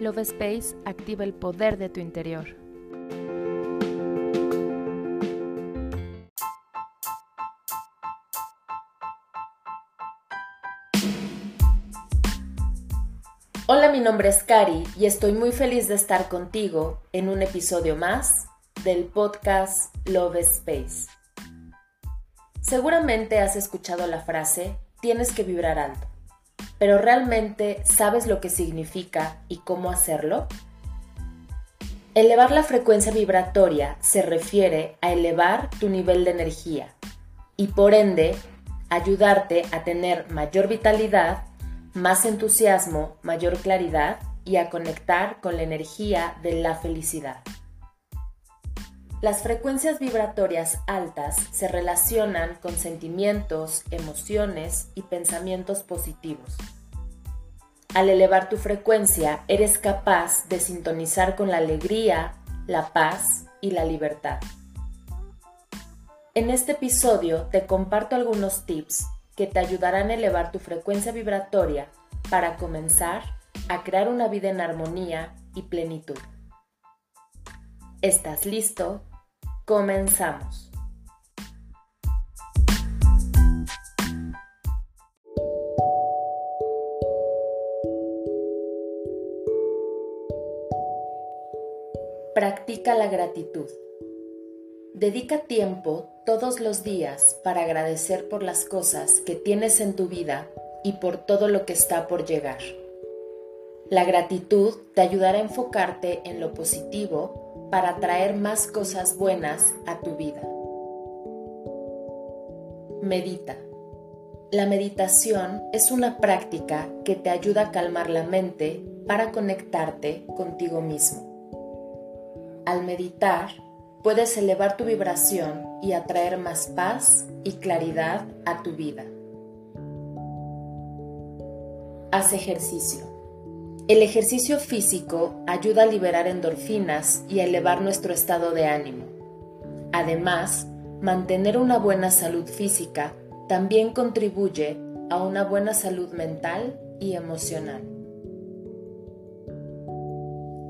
Love Space activa el poder de tu interior. Hola, mi nombre es Cari y estoy muy feliz de estar contigo en un episodio más del podcast Love Space. Seguramente has escuchado la frase tienes que vibrar alto, pero ¿realmente sabes lo que significa y cómo hacerlo? Elevar la frecuencia vibratoria se refiere a elevar tu nivel de energía y por ende ayudarte a tener mayor vitalidad más entusiasmo, mayor claridad y a conectar con la energía de la felicidad. Las frecuencias vibratorias altas se relacionan con sentimientos, emociones y pensamientos positivos. Al elevar tu frecuencia, eres capaz de sintonizar con la alegría, la paz y la libertad. En este episodio te comparto algunos tips que te ayudarán a elevar tu frecuencia vibratoria para comenzar a crear una vida en armonía y plenitud. ¿Estás listo? Comenzamos. Practica la gratitud. Dedica tiempo todos los días para agradecer por las cosas que tienes en tu vida y por todo lo que está por llegar. La gratitud te ayudará a enfocarte en lo positivo para atraer más cosas buenas a tu vida. Medita. La meditación es una práctica que te ayuda a calmar la mente para conectarte contigo mismo. Al meditar, puedes elevar tu vibración y atraer más paz y claridad a tu vida. Haz ejercicio. El ejercicio físico ayuda a liberar endorfinas y a elevar nuestro estado de ánimo. Además, mantener una buena salud física también contribuye a una buena salud mental y emocional.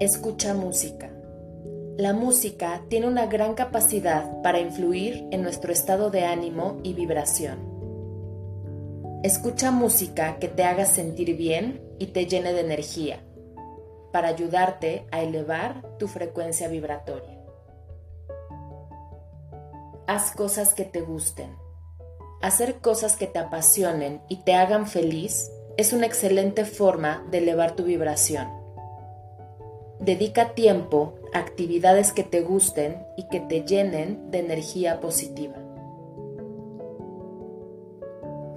Escucha música. La música tiene una gran capacidad para influir en nuestro estado de ánimo y vibración. Escucha música que te haga sentir bien y te llene de energía, para ayudarte a elevar tu frecuencia vibratoria. Haz cosas que te gusten. Hacer cosas que te apasionen y te hagan feliz es una excelente forma de elevar tu vibración. Dedica tiempo a actividades que te gusten y que te llenen de energía positiva.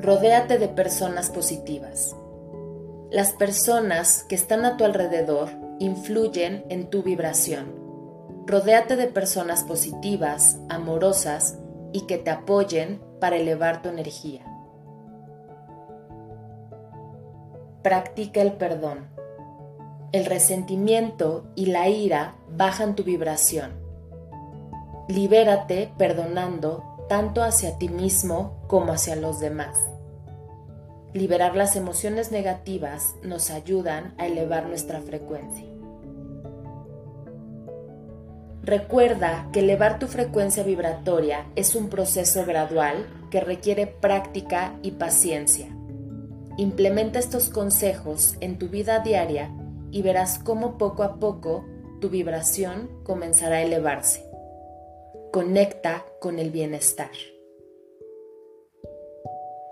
Rodéate de personas positivas. Las personas que están a tu alrededor influyen en tu vibración. Rodéate de personas positivas, amorosas y que te apoyen para elevar tu energía. Practica el perdón. El resentimiento y la ira bajan tu vibración. Libérate perdonando tanto hacia ti mismo como hacia los demás. Liberar las emociones negativas nos ayudan a elevar nuestra frecuencia. Recuerda que elevar tu frecuencia vibratoria es un proceso gradual que requiere práctica y paciencia. Implementa estos consejos en tu vida diaria y verás cómo poco a poco tu vibración comenzará a elevarse. Conecta con el bienestar.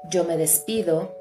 Yo me despido